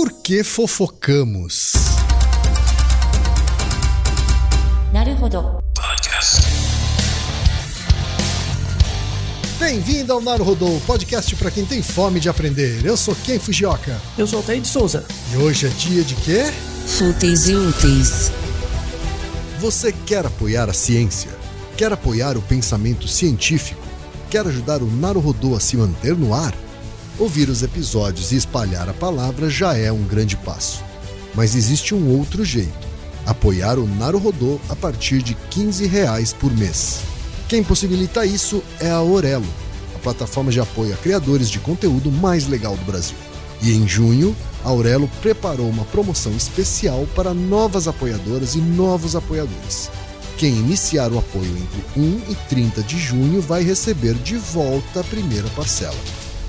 Por que fofocamos? Bem-vindo ao Naruhodô, podcast para quem tem fome de aprender. Eu sou Ken Fujioka. Eu sou Altair de Souza. E hoje é dia de quê? Fúteis e úteis. Você quer apoiar a ciência? Quer apoiar o pensamento científico? Quer ajudar o Naruhodô a se manter no ar? Ouvir os episódios e espalhar a palavra já é um grande passo. Mas existe um outro jeito: apoiar o Naruhodô a partir de 15 reais por mês. Quem possibilita isso é a Aurelo, a plataforma de apoio a criadores de conteúdo mais legal do Brasil. E em junho, a Aurelo preparou uma promoção especial para novas apoiadoras e novos apoiadores. Quem iniciar o apoio entre 1 e 30 de junho vai receber de volta a primeira parcela.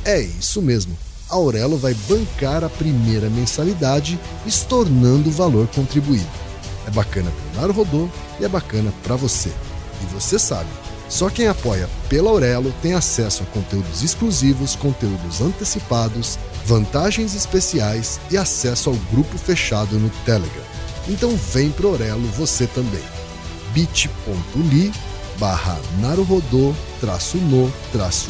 É isso mesmo. A Aurelo vai bancar a primeira mensalidade, estornando o valor contribuído. É bacana para o Naruhodô e é bacana para você. E você sabe, só quem apoia pela Aurelo tem acesso a conteúdos exclusivos, conteúdos antecipados, vantagens especiais e acesso ao grupo fechado no Telegram. Então vem pro Aurelo você também. bit.ly barra naruhodô traço no traço.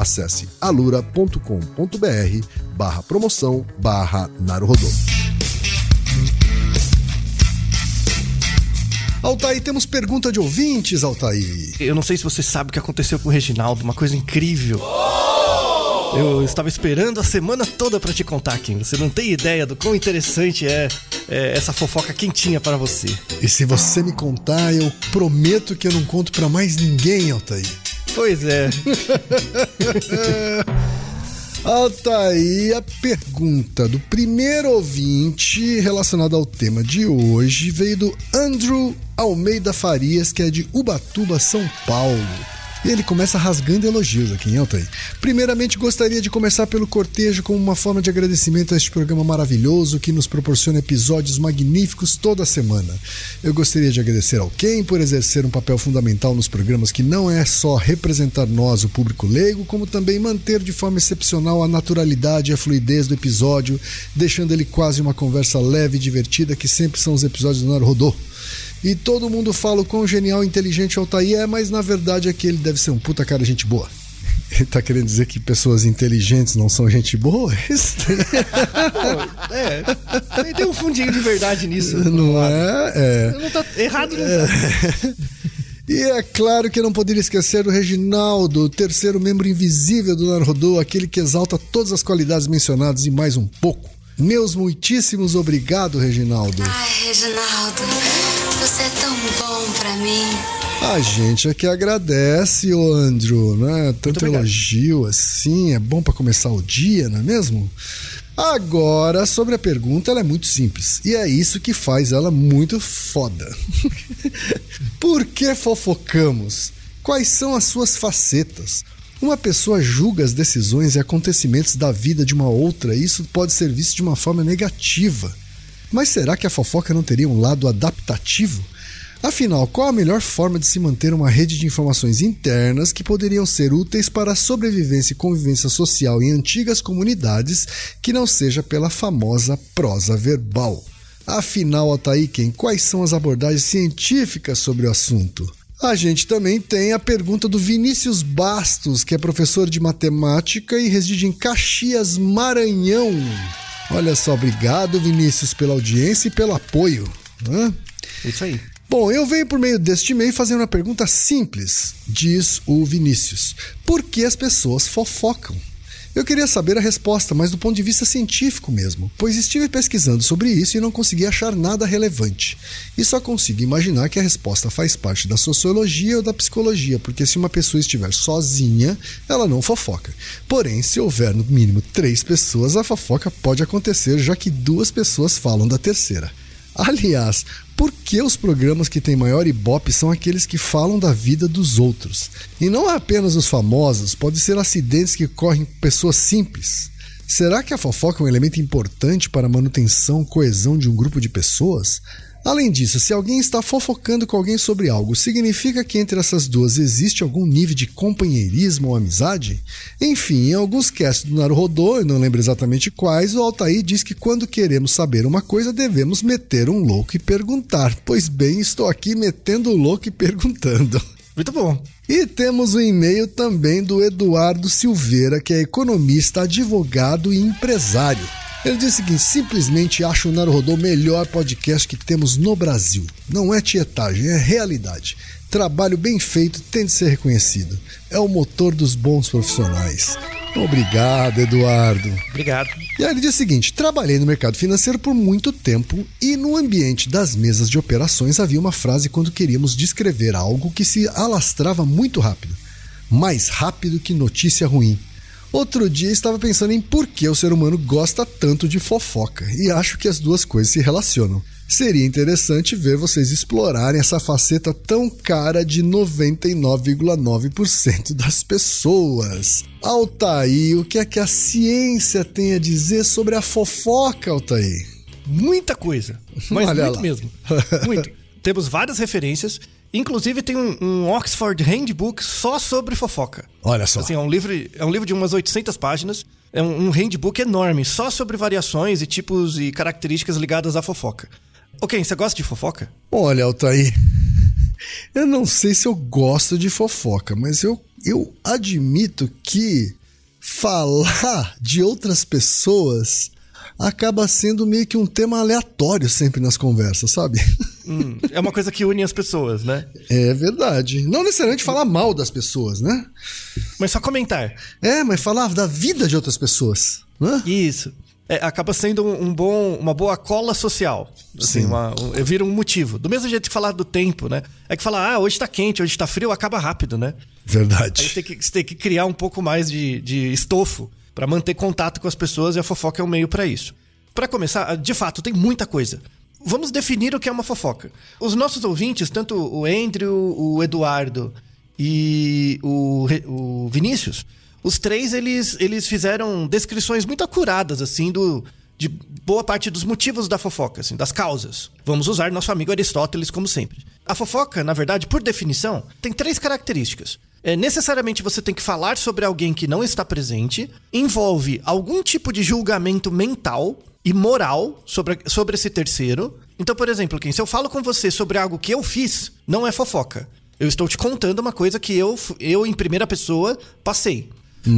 acesse alura.com.br barra promoção barra Naruhodô. Altair, temos pergunta de ouvintes, Altair. Eu não sei se você sabe o que aconteceu com o Reginaldo, uma coisa incrível. Eu estava esperando a semana toda para te contar, Kim. Você não tem ideia do quão interessante é, é essa fofoca quentinha para você. E se você me contar, eu prometo que eu não conto para mais ninguém, Altair. Pois é. Altair, a pergunta do primeiro ouvinte relacionada ao tema de hoje veio do Andrew Almeida Farias, que é de Ubatuba, São Paulo. E ele começa rasgando elogios aqui em Altair. Primeiramente, gostaria de começar pelo cortejo como uma forma de agradecimento a este programa maravilhoso que nos proporciona episódios magníficos toda semana. Eu gostaria de agradecer ao Ken por exercer um papel fundamental nos programas que não é só representar nós, o público leigo, como também manter de forma excepcional a naturalidade e a fluidez do episódio, deixando ele quase uma conversa leve e divertida que sempre são os episódios do Naruhodô. E todo mundo fala o quão genial inteligente o Altair é, mas na verdade é que ele deve ser um puta cara gente boa. Ele tá querendo dizer que pessoas inteligentes não são gente boa? É. Tem um fundinho de verdade nisso. Não é? É. Não tá errado, não tá. E é claro que não poderia esquecer do Reginaldo, o terceiro membro invisível do Narodô, aquele que exalta todas as qualidades mencionadas e mais um pouco. Meus muitíssimos obrigado, Reginaldo. Ai, Reginaldo, você é tão bom pra mim. A gente é que agradece, ô Andrew, né? Tanto elogio assim, é bom pra começar o dia, não é mesmo? Agora, sobre a pergunta, ela é muito simples. E é isso que faz ela muito foda. Por que fofocamos? Quais são as suas facetas? Uma pessoa julga as decisões e acontecimentos da vida de uma outra e isso pode ser visto de uma forma negativa. Mas será que a fofoca não teria um lado adaptativo? Afinal, qual a melhor forma de se manter uma rede de informações internas que poderiam ser úteis para a sobrevivência e convivência social em antigas comunidades que não seja pela famosa prosa verbal? Afinal, Otaiken, quais são as abordagens científicas sobre o assunto? A gente também tem a pergunta do Vinícius Bastos, que é professor de matemática e reside em Caxias, Maranhão. Olha só, obrigado, Vinícius, pela audiência e pelo apoio. Hã? Isso aí. Bom, eu venho por meio deste e-mail fazer uma pergunta simples, diz o Vinícius. Por que as pessoas fofocam? Eu queria saber a resposta, mas do ponto de vista científico mesmo, pois estive pesquisando sobre isso e não consegui achar nada relevante. E só consigo imaginar que a resposta faz parte da sociologia ou da psicologia, porque se uma pessoa estiver sozinha, ela não fofoca. Porém, se houver no mínimo três pessoas, a fofoca pode acontecer, já que duas pessoas falam da terceira. Aliás, por que os programas que têm maior ibope são aqueles que falam da vida dos outros? E não apenas os famosos, pode ser acidentes que ocorrem com pessoas simples. Será que a fofoca é um elemento importante para a manutenção, coesão de um grupo de pessoas? Além disso, se alguém está fofocando com alguém sobre algo, significa que entre essas duas existe algum nível de companheirismo ou amizade? Enfim, em alguns casts do Naruhodô, eu não lembro exatamente quais, o Altair diz que quando queremos saber uma coisa, devemos meter um louco e perguntar. Pois bem, estou aqui metendo o louco e perguntando. Muito bom. E temos um e-mail também do Eduardo Silveira, que é economista, advogado e empresário. Ele diz o seguinte: simplesmente acho o Naruhodô o melhor podcast que temos no Brasil. Não é tietagem, é realidade. Trabalho bem feito tem de ser reconhecido. É o motor dos bons profissionais. Obrigado, Eduardo. Obrigado. E aí ele diz o seguinte: trabalhei no mercado financeiro por muito tempo e no ambiente das mesas de operações havia uma frase quando queríamos descrever algo que se alastrava muito rápido. Mais rápido que notícia ruim. Outro dia estava pensando em por que o ser humano gosta tanto de fofoca e acho que as duas coisas se relacionam. Seria interessante ver vocês explorarem essa faceta tão cara de 99,9% das pessoas. Altair, o que é que a ciência tem a dizer sobre a fofoca, Altair? Muita coisa. Mas Olha muito lá. mesmo. Muito. Temos várias referências. Inclusive tem um, um Oxford Handbook só sobre fofoca. Olha só. Assim, é um livro, é um livro de umas 800 páginas. É um, um handbook enorme, só sobre variações e tipos e características ligadas à fofoca. Ok, você gosta de fofoca? Olha, Altair, eu não sei se eu gosto de fofoca, mas eu, eu admito que falar de outras pessoas acaba sendo meio que um tema aleatório sempre nas conversas, sabe? Hum, é uma coisa que une as pessoas, né? É verdade. Não necessariamente falar mal das pessoas, né? Mas só comentar. É, mas falar da vida de outras pessoas, né? Isso. É, acaba sendo um, um bom, uma boa cola social. Assim, Sim. uma, um, eu viro um motivo. Do mesmo jeito que falar do tempo, né? É que falar, ah, hoje tá quente, hoje tá frio, acaba rápido, né? Aí Verdade. você tem que, você tem que criar um pouco mais de, de estofo pra manter contato com as pessoas e a fofoca é um meio pra isso. Pra começar, de fato, tem muita coisa. Vamos definir o que é uma fofoca. Os nossos ouvintes, tanto o Andrew, o Eduardo e o, o Vinícius, os três eles, eles fizeram descrições muito acuradas assim do de boa parte dos motivos da fofoca, assim, das causas. Vamos usar nosso amigo Aristóteles como sempre. A fofoca, na verdade, por definição, tem três características. É, necessariamente você tem que falar sobre alguém que não está presente, envolve algum tipo de julgamento mental e moral sobre, sobre esse terceiro. Então, por exemplo, quem se eu falo com você sobre algo que eu fiz, não é fofoca. Eu estou te contando uma coisa que eu, eu em primeira pessoa, passei.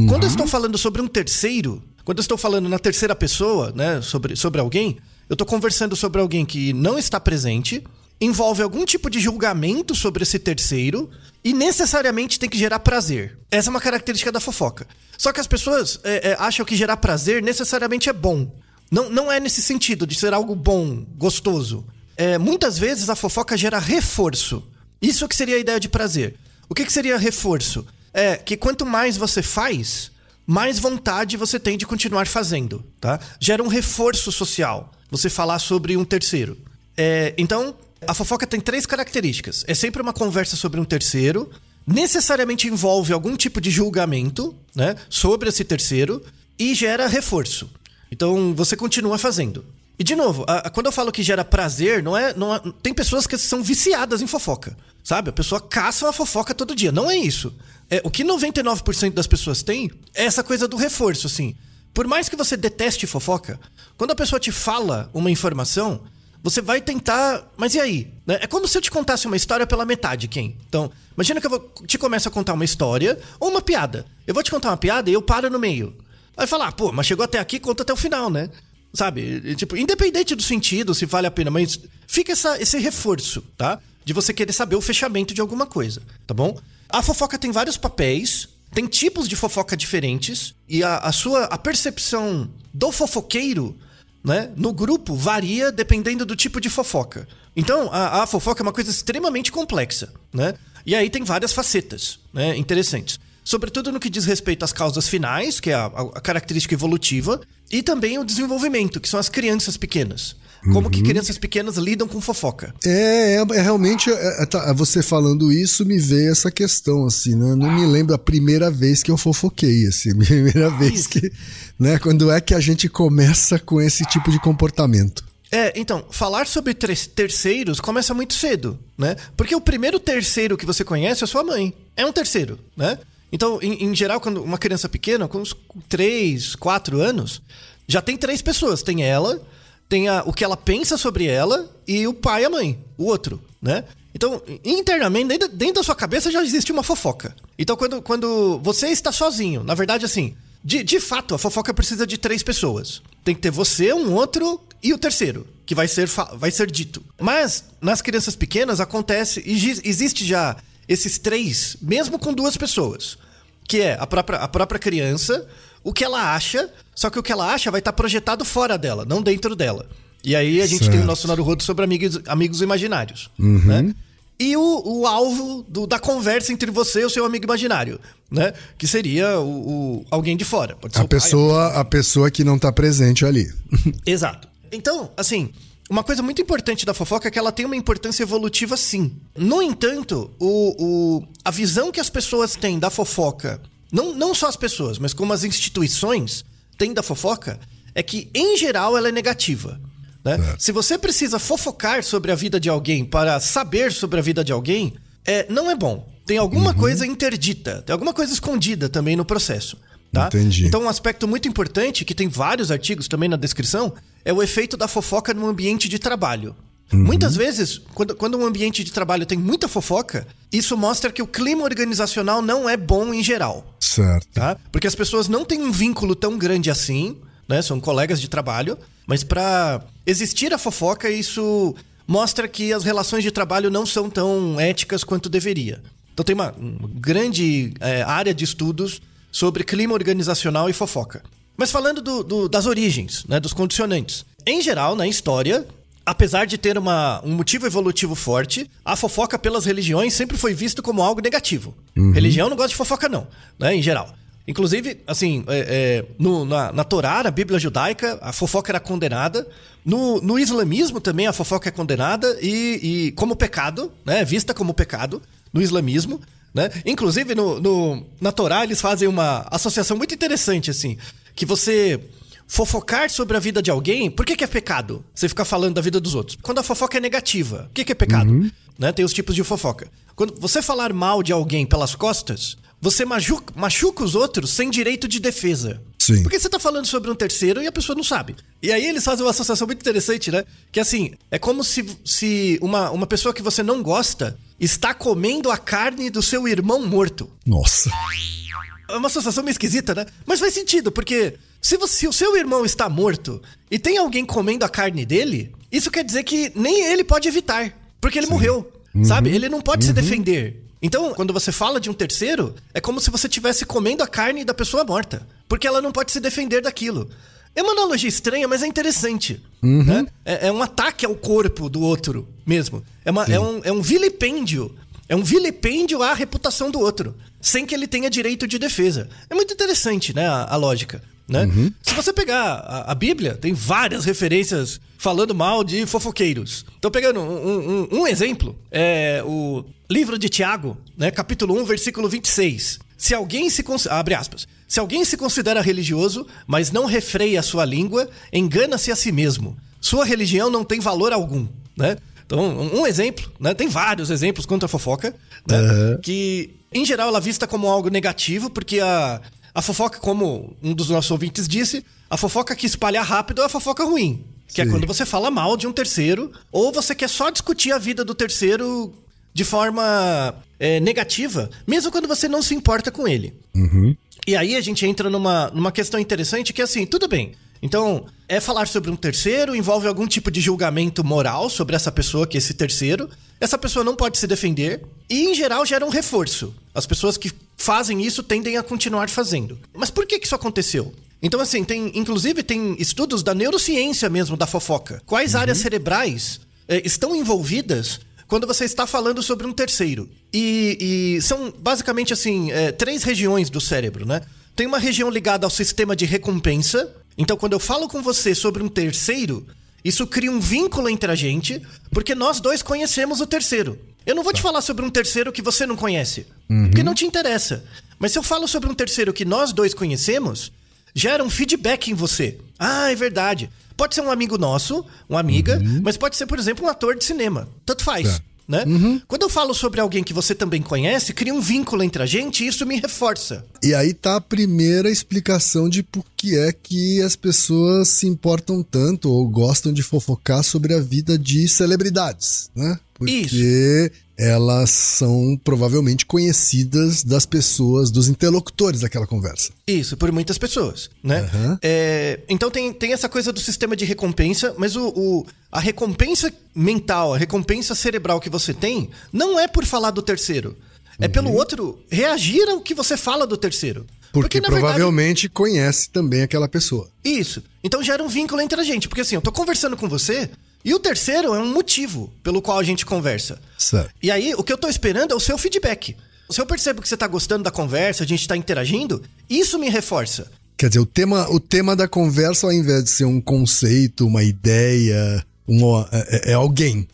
Quando eu estou falando sobre um terceiro, quando eu estou falando na terceira pessoa, né, sobre, sobre alguém, eu estou conversando sobre alguém que não está presente, envolve algum tipo de julgamento sobre esse terceiro e necessariamente tem que gerar prazer. Essa é uma característica da fofoca. Só que as pessoas é, é, acham que gerar prazer necessariamente é bom. Não, não é nesse sentido de ser algo bom, gostoso. É, muitas vezes a fofoca gera reforço. Isso que seria a ideia de prazer. O que, que seria reforço? É que quanto mais você faz, mais vontade você tem de continuar fazendo, tá? Gera um reforço social. Você falar sobre um terceiro. É, então, a fofoca tem três características. É sempre uma conversa sobre um terceiro. Necessariamente envolve algum tipo de julgamento, né? Sobre esse terceiro. E gera reforço. Então, você continua fazendo. E de novo, a- a- quando eu falo que gera prazer, não é, não é- Tem pessoas que são viciadas em fofoca. Sabe? A pessoa caça uma fofoca todo dia. Não é isso. É, o que 99% das pessoas têm é essa coisa do reforço, assim. Por mais que você deteste fofoca, quando a pessoa te fala uma informação, você vai tentar. Mas e aí? Né? É como se eu te contasse uma história pela metade, quem? Então, imagina que eu vou, te começo a contar uma história ou uma piada. Eu vou te contar uma piada e eu paro no meio. Aí falar, pô, mas chegou até aqui, conta até o final, né? Sabe? Tipo, independente do sentido, se vale a pena, mas fica essa, esse reforço, tá? de você querer saber o fechamento de alguma coisa, tá bom? A fofoca tem vários papéis, tem tipos de fofoca diferentes e a, a sua a percepção do fofoqueiro né, no grupo varia dependendo do tipo de fofoca. Então, a, a, fofoca é uma coisa extremamente complexa, né? E aí tem várias facetas, né, interessantes. Sobretudo no que diz respeito às causas finais, que é a, a característica evolutiva, e também o desenvolvimento, que são as crianças pequenas. Como uhum. que crianças pequenas lidam com fofoca? É, é, é realmente, é, é, tá, você falando isso, me veio essa questão, assim, né? Não me lembro a primeira vez que eu fofoquei, assim, primeira vez que, né? Quando é que a gente começa com esse tipo de comportamento? É, então, falar sobre terceiros começa muito cedo, né? Porque o primeiro terceiro que você conhece é sua mãe. É um terceiro, né? Então, em, em geral, quando uma criança pequena, com uns 3, 4 anos, já tem três pessoas. Tem ela, tem a, o que ela pensa sobre ela e o pai e a mãe, o outro, né? Então, internamente, dentro, dentro da sua cabeça já existe uma fofoca. Então, quando, quando você está sozinho, na verdade, assim, de, de fato, a fofoca precisa de três pessoas. Tem que ter você, um outro e o terceiro, que vai ser, vai ser dito. Mas, nas crianças pequenas, acontece, existe já esses três, mesmo com duas pessoas. Que é a própria, a própria criança, o que ela acha, só que o que ela acha vai estar projetado fora dela, não dentro dela. E aí a gente certo. tem o nosso Naruhodo sobre amigos, amigos imaginários, uhum. né? E o, o alvo do, da conversa entre você e o seu amigo imaginário, né? Que seria o, o alguém de fora. a pessoa, pai, a pessoa que não está presente ali. Exato. Então, assim, uma coisa muito importante da fofoca é que ela tem uma importância evolutiva, sim. No entanto, o, o, a visão que as pessoas têm da fofoca não, não só as pessoas, mas como as instituições têm da fofoca, é que, em geral, ela é negativa. Né? É. Se você precisa fofocar sobre a vida de alguém para saber sobre a vida de alguém, é, não é bom. Tem alguma uhum. coisa interdita, tem alguma coisa escondida também no processo. Tá? Entendi. Então, um aspecto muito importante, que tem vários artigos também na descrição, é o efeito da fofoca no ambiente de trabalho. Uhum. Muitas vezes, quando, quando um ambiente de trabalho tem muita fofoca, isso mostra que o clima organizacional não é bom em geral. Certo. Tá? Porque as pessoas não têm um vínculo tão grande assim, né? São colegas de trabalho, mas para existir a fofoca, isso mostra que as relações de trabalho não são tão éticas quanto deveria. Então tem uma, uma grande é, área de estudos sobre clima organizacional e fofoca. Mas falando do, do, das origens, né, dos condicionantes. Em geral, na história, apesar de ter uma, um motivo evolutivo forte, a fofoca pelas religiões sempre foi vista como algo negativo. Uhum. Religião não gosta de fofoca, não, né? Em geral. Inclusive, assim, é, é, no, na, na Torá, na Bíblia judaica, a fofoca era condenada. No, no islamismo também a fofoca é condenada e, e como pecado, né? Vista como pecado no islamismo. Né? Inclusive, no, no, na Torá, eles fazem uma associação muito interessante, assim. Que você fofocar sobre a vida de alguém, por que, que é pecado? Você ficar falando da vida dos outros. Quando a fofoca é negativa, o que, que é pecado? Uhum. Né? Tem os tipos de fofoca. Quando você falar mal de alguém pelas costas, você machuca, machuca os outros sem direito de defesa. Sim. Porque você tá falando sobre um terceiro e a pessoa não sabe. E aí eles fazem uma associação muito interessante, né? Que assim, é como se, se uma, uma pessoa que você não gosta está comendo a carne do seu irmão morto. Nossa. É uma associação meio esquisita, né? Mas faz sentido, porque se, você, se o seu irmão está morto e tem alguém comendo a carne dele, isso quer dizer que nem ele pode evitar, porque ele Sim. morreu, uhum. sabe? Ele não pode uhum. se defender. Então, quando você fala de um terceiro, é como se você estivesse comendo a carne da pessoa morta, porque ela não pode se defender daquilo. É uma analogia estranha, mas é interessante. Uhum. Né? É, é, um ataque ao corpo do outro mesmo. É, uma, é, um, é um vilipêndio. É um vilipêndio à reputação do outro, sem que ele tenha direito de defesa. É muito interessante, né, a, a lógica. Né? Uhum. Se você pegar a, a, Bíblia, tem várias referências falando mal de fofoqueiros. Então, pegando um, um, um exemplo, é o livro de Tiago, né, capítulo 1, versículo 26. Se alguém se abre aspas, se alguém se considera religioso, mas não refreia a sua língua, engana-se a si mesmo. Sua religião não tem valor algum, né? Então, um exemplo, né? Tem vários exemplos contra a fofoca, né? Uhum. Que, em geral, ela é vista como algo negativo, porque a, a fofoca, como um dos nossos ouvintes disse, a fofoca que espalha rápido é a fofoca ruim. Que é Sim. é quando você fala mal de um terceiro, ou você quer só discutir a vida do terceiro de forma é, negativa, mesmo quando você não se importa com ele. Uhum. E aí a gente entra numa, numa questão interessante que é assim, tudo bem, Então, é falar sobre um terceiro, envolve algum tipo de julgamento moral sobre essa pessoa, que é esse terceiro. Essa pessoa não pode se defender e, em geral, gera um reforço. As pessoas que fazem isso tendem a continuar fazendo. Mas por que, que isso aconteceu? Então, assim, tem, inclusive, tem estudos da neurociência mesmo da fofoca. Quais áreas cerebrais eh, estão envolvidas quando você está falando sobre um terceiro? E, e são basicamente, assim, eh, três regiões do cérebro, né? Tem uma região ligada ao sistema de recompensa. Então, quando eu falo com você sobre um terceiro, isso cria um vínculo entre a gente, porque nós dois conhecemos o terceiro. Eu não vou te falar sobre um terceiro que você não conhece, porque não te interessa. Mas se eu falo sobre um terceiro que nós dois conhecemos, gera um feedback em você. Ah, é verdade. Pode ser um amigo nosso, uma amiga, mas pode ser, por exemplo, um ator de cinema. Tanto faz. Tá. Né? Quando eu falo sobre alguém que você também conhece, cria um vínculo entre a gente e isso me reforça. E aí tá a primeira explicação de por que é que as pessoas se importam tanto ou gostam de fofocar sobre a vida de celebridades, né? Porque elas são provavelmente conhecidas das pessoas, dos interlocutores daquela conversa. Isso, por muitas pessoas, né? Aham. É, então tem, tem essa coisa do sistema de recompensa, mas o, o- a recompensa mental, a recompensa cerebral que você tem, não é por falar do terceiro. É pelo outro reagir ao que você fala do terceiro. Porque, verdade, provavelmente conhece também aquela pessoa. Isso. Então gera um vínculo entre a gente. Porque assim, eu tô conversando com você e o terceiro é um motivo pelo qual a gente conversa. Certo. E aí, o que eu tô esperando é o seu feedback. Se eu percebo que você tá gostando da conversa, a gente tá interagindo, isso me reforça. Quer dizer, o tema, o tema da conversa, ao invés de ser um conceito, uma ideia, uma, é, é alguém.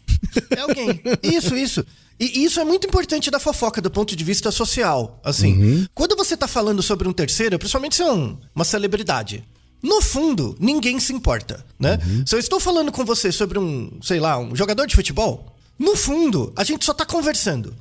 É alguém. Isso, isso. E isso é muito importante da fofoca do ponto de vista social. Assim, quando você tá falando sobre um terceiro, principalmente se é um- uma celebridade, no fundo, ninguém se importa, né? Se eu estou falando com você sobre um, sei lá, um jogador de futebol, no fundo, a gente só tá conversando.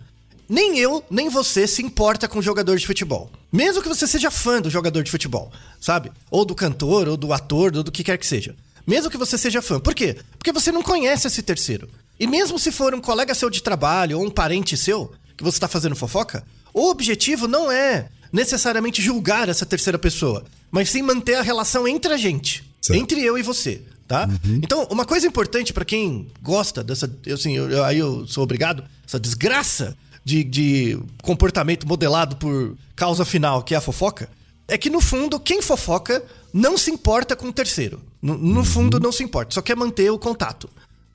Nem eu, nem você se importa com o jogador de futebol. Mesmo que você seja fã do jogador de futebol, sabe? Ou do cantor, ou do ator, ou do que quer que seja. Mesmo que você seja fã. Por quê? Porque você não conhece esse terceiro. E mesmo se for um colega seu de trabalho ou um parente seu, que você está fazendo fofoca, o objetivo não é necessariamente julgar essa terceira pessoa, mas sim manter a relação entre a gente, Certo. entre eu e você, tá? Então, uma coisa importante pra quem gosta dessa, eu, assim, eu- eu- aí eu sou obrigado, essa desgraça de, de comportamento modelado por causa final, que é a fofoca, é que no fundo quem fofoca não se importa com o terceiro. No, no fundo não se importa, só quer manter o contato.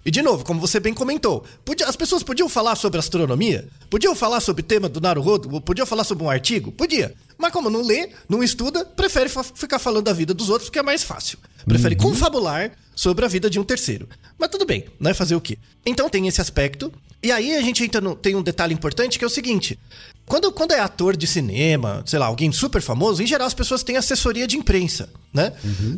E de novo, como você bem comentou, podia- as pessoas podiam falar sobre astronomia, podiam falar sobre o tema do Naruhodo, podiam falar sobre um artigo, podia. Mas como não lê, não estuda, prefere ficar falando da vida dos outros porque é mais fácil. Prefere confabular sobre a vida de um terceiro. Mas tudo bem, né? Fazer o quê? Então tem esse aspecto. E aí a gente entra no, tem um detalhe importante que é o seguinte: quando, quando é ator de cinema, sei lá, alguém super famoso, em geral as pessoas têm assessoria de imprensa, né?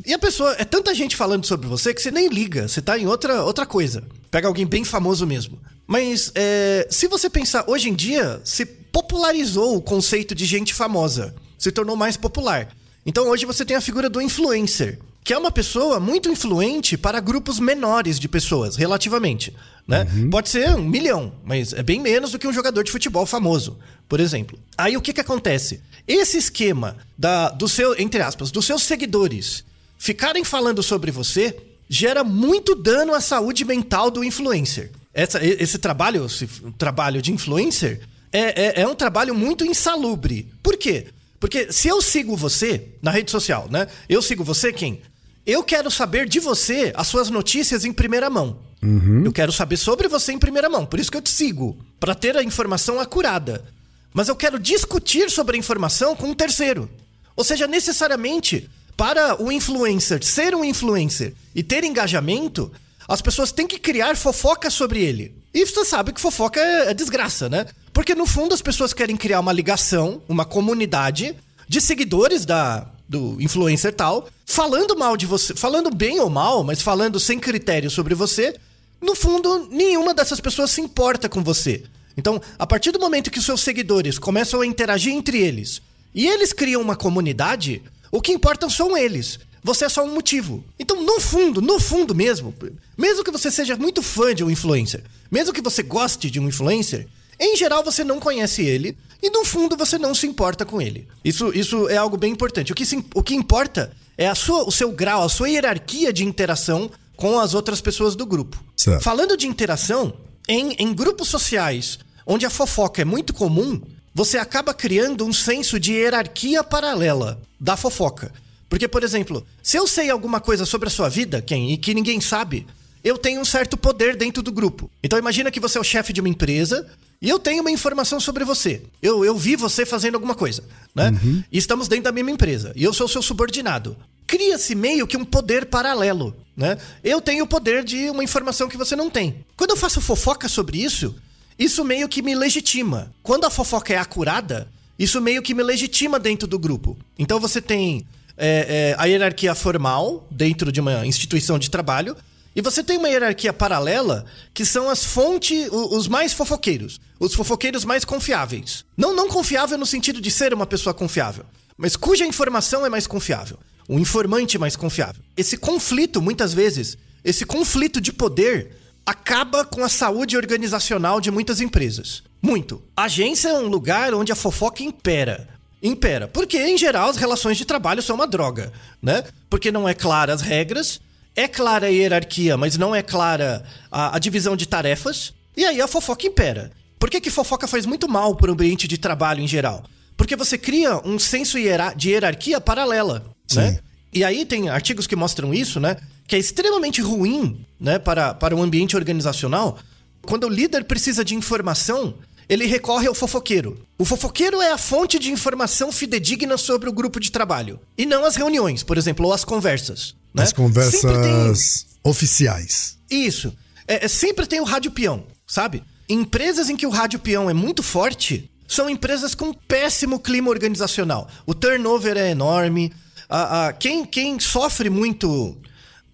E a pessoa, é tanta gente falando sobre você que você nem liga, você tá em outra, outra coisa. Pega alguém bem famoso mesmo. Mas é, se você pensar, hoje em dia se popularizou o conceito de gente famosa, se tornou mais popular. Então hoje você tem a figura do influencer, que é uma pessoa muito influente para grupos menores de pessoas, relativamente. Né? Pode ser um milhão, mas é bem menos do que um jogador de futebol famoso, por exemplo. Aí o que, que acontece? Esse esquema da, do seu, entre aspas, dos seus seguidores ficarem falando sobre você gera muito dano à saúde mental do influencer. Essa- esse trabalho, esse trabalho de influencer, é, é- é um trabalho muito insalubre. Por quê? Porque se eu sigo você na rede social, né? Eu sigo você, quem? Eu quero saber de você as suas notícias em primeira mão. Eu quero saber sobre você em primeira mão. Por isso que eu te sigo. Pra ter a informação acurada. Mas eu quero discutir sobre a informação com um terceiro. Ou seja, necessariamente, para o influencer ser um influencer e ter engajamento, as pessoas têm que criar fofoca sobre ele. E você sabe que fofoca é, é desgraça, né? Porque no fundo as pessoas querem criar uma ligação, uma comunidade de seguidores da, do influencer tal, falando mal de você, falando bem ou mal, mas falando sem critério sobre você. No fundo, nenhuma dessas pessoas se importa com você. Então, a partir do momento que os seus seguidores começam a interagir entre eles e eles criam uma comunidade, o que importam são eles. Você é só um motivo. Então, no fundo, no fundo mesmo, mesmo que você seja muito fã de um influencer, mesmo que você goste de um influencer, em geral você não conhece ele e no fundo você não se importa com ele. Isso, isso é algo bem importante. O que, se- o que importa é a sua, o seu grau, a sua hierarquia de interação com as outras pessoas do grupo. Certo. Falando de interação, em, em grupos sociais onde a fofoca é muito comum, você acaba criando um senso de hierarquia paralela da fofoca. Porque, por exemplo, se eu sei alguma coisa sobre a sua vida, quem e que ninguém sabe, eu tenho um certo poder dentro do grupo. Então imagina que você é o chefe de uma empresa e eu tenho uma informação sobre você. Eu, eu vi você fazendo alguma coisa, né? E estamos dentro da mesma empresa. E eu sou seu subordinado. Cria-se meio que um poder paralelo, né? Eu tenho o poder de uma informação que você não tem. Quando eu faço fofoca sobre isso, isso meio que me legitima. Quando a fofoca é acurada, isso meio que me legitima dentro do grupo. Então você tem é, é, a hierarquia formal dentro de uma instituição de trabalho. E você tem uma hierarquia paralela que são as fontes, os mais fofoqueiros, os fofoqueiros mais confiáveis. Não não confiável no sentido de ser uma pessoa confiável, mas cuja informação é mais confiável, o informante mais confiável. Esse conflito, muitas vezes, esse conflito de poder acaba com a saúde organizacional de muitas empresas. Muito. Agência é um lugar onde a fofoca impera. Impera. Porque, em geral, as relações de trabalho são uma droga, né? Porque não é clara as regras, é clara a hierarquia, mas não é clara a, a divisão de tarefas, e aí a fofoca impera. Por que, que fofoca faz muito mal para o ambiente de trabalho em geral? Porque você cria um senso de hierarquia paralela, né? E aí tem artigos que mostram isso, né? Que é extremamente ruim, né, para, para o ambiente organizacional. Quando o líder precisa de informação, ele recorre ao fofoqueiro. O fofoqueiro é a fonte de informação fidedigna sobre o grupo de trabalho. E não as reuniões, por exemplo, ou as conversas. né? As conversas oficiais. tem isso. É, é- sempre tem o rádio peão, sabe? Empresas em que o rádio peão é muito forte são empresas com péssimo clima organizacional. O turnover é enorme. A, a- quem, quem sofre muito,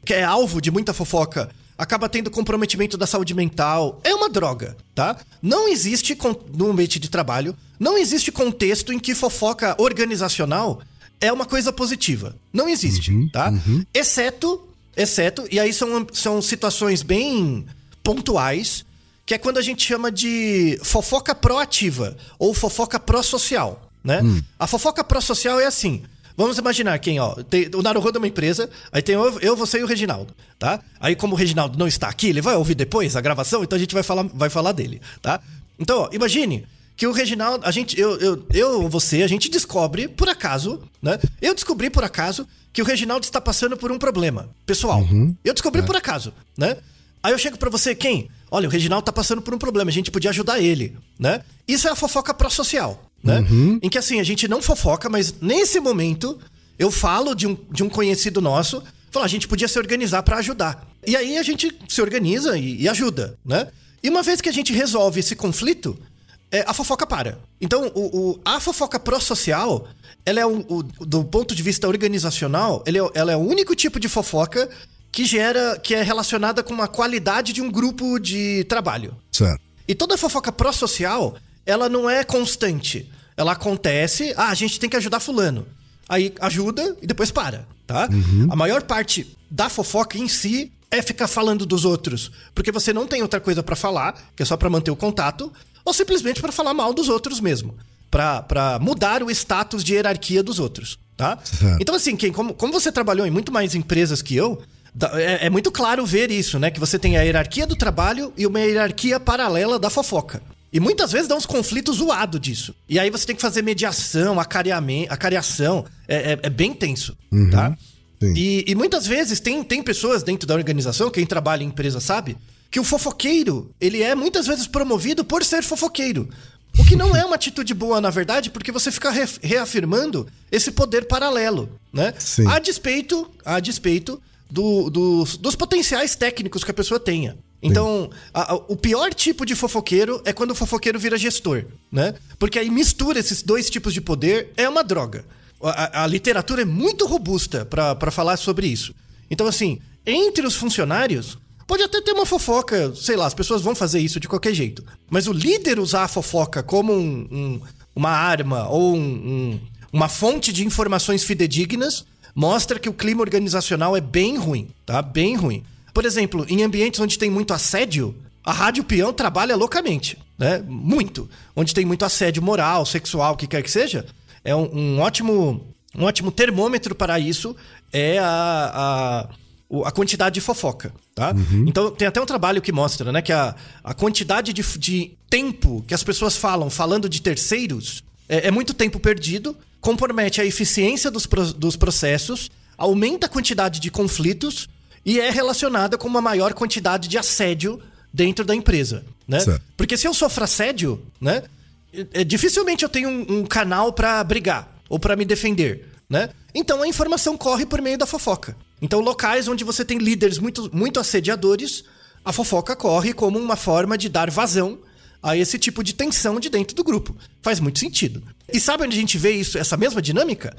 que é alvo de muita fofoca, acaba tendo comprometimento da saúde mental. É uma droga, tá? Não existe, no ambiente de trabalho, não existe contexto em que fofoca organizacional é uma coisa positiva. Não existe, tá? Exceto, exceto, e aí são, são situações bem pontuais, que é quando a gente chama de fofoca proativa ou fofoca pró-social, né? A fofoca pró-social é assim. Vamos imaginar quem, ó, tem, o Naruhodo é uma empresa, aí tem eu, eu, você e o Reginaldo, tá? Aí como o Reginaldo não está aqui, ele vai ouvir depois a gravação, então a gente vai falar, vai falar dele, tá? Então, ó, imagine que o Reginaldo, a gente, eu, eu, eu, você, a gente descobre por acaso, né? Eu descobri por acaso que o Reginaldo está passando por um problema pessoal. Eu descobri por acaso, né? Aí eu chego pra você, quem? Olha, o Reginaldo tá passando por um problema, a gente podia ajudar ele, né? Isso é a fofoca pró-social, né? Em que assim, a gente não fofoca, mas nesse momento eu falo de um, de um conhecido nosso, falo, a gente podia se organizar pra ajudar. E aí a gente se organiza e, e ajuda, né? E uma vez que a gente resolve esse conflito, é, a fofoca para. Então, o, o- a fofoca pró-social, ela é um, o- do ponto de vista organizacional, ele é- ela é o único tipo de fofoca que gera, que é relacionada com a qualidade de um grupo de trabalho. Certo. E toda fofoca pró-social, ela não é constante. Ela acontece, ah, a gente tem que ajudar fulano. Aí ajuda e depois para, tá? A maior parte da fofoca em si é ficar falando dos outros, porque você não tem outra coisa pra falar, que é só pra manter o contato, ou simplesmente pra falar mal dos outros mesmo, Pra pra mudar o status de hierarquia dos outros, tá? Certo. Então assim, quem, como, como você trabalhou em muito mais empresas que eu, é, é muito claro ver isso, né? Que você tem a hierarquia do trabalho e uma hierarquia paralela da fofoca. E muitas vezes dá uns conflitos zoados disso. E aí você tem que fazer mediação, acareação. É, é- é bem tenso, tá? sim. E, e muitas vezes tem, tem pessoas dentro da organização, quem trabalha em empresa sabe, que o fofoqueiro, ele é muitas vezes promovido por ser fofoqueiro. O que não é uma atitude boa, na verdade, porque você fica re- reafirmando esse poder paralelo, né? Sim. A despeito, a despeito do- dos- dos potenciais técnicos que a pessoa tenha. Então, a- a- o pior tipo de fofoqueiro é quando o fofoqueiro vira gestor, né? Porque aí mistura esses dois tipos de poder, é uma droga. A, a- literatura é muito robusta pra falar sobre isso. Então, assim, entre os funcionários, pode até ter uma fofoca, sei lá, as pessoas vão fazer isso de qualquer jeito. Mas o líder usar a fofoca como um- um- uma arma ou um- uma fonte de informações fidedignas mostra que o clima organizacional é bem ruim, tá? Bem ruim. Por exemplo, em ambientes onde tem muito assédio, a Rádio Peão trabalha loucamente, né? Muito. Onde tem muito assédio moral, sexual, o que quer que seja, é um, um ótimo um ótimo termômetro para isso é a, a, a quantidade de fofoca, tá? Então tem até um trabalho que mostra, né, que a, a quantidade de, de tempo que as pessoas falam falando de terceiros é, é muito tempo perdido, compromete a eficiência dos, pro- dos processos, aumenta a quantidade de conflitos e é relacionada com uma maior quantidade de assédio dentro da empresa, né? Certo. Porque se eu sofro assédio, né? é- dificilmente eu tenho um, um canal pra brigar ou pra me defender, né? Então a informação corre por meio da fofoca. Então locais onde você tem líderes muito, muito assediadores, a fofoca corre como uma forma de dar vazão a esse tipo de tensão de dentro do grupo. Faz muito sentido. E sabe onde a gente vê isso, essa mesma dinâmica?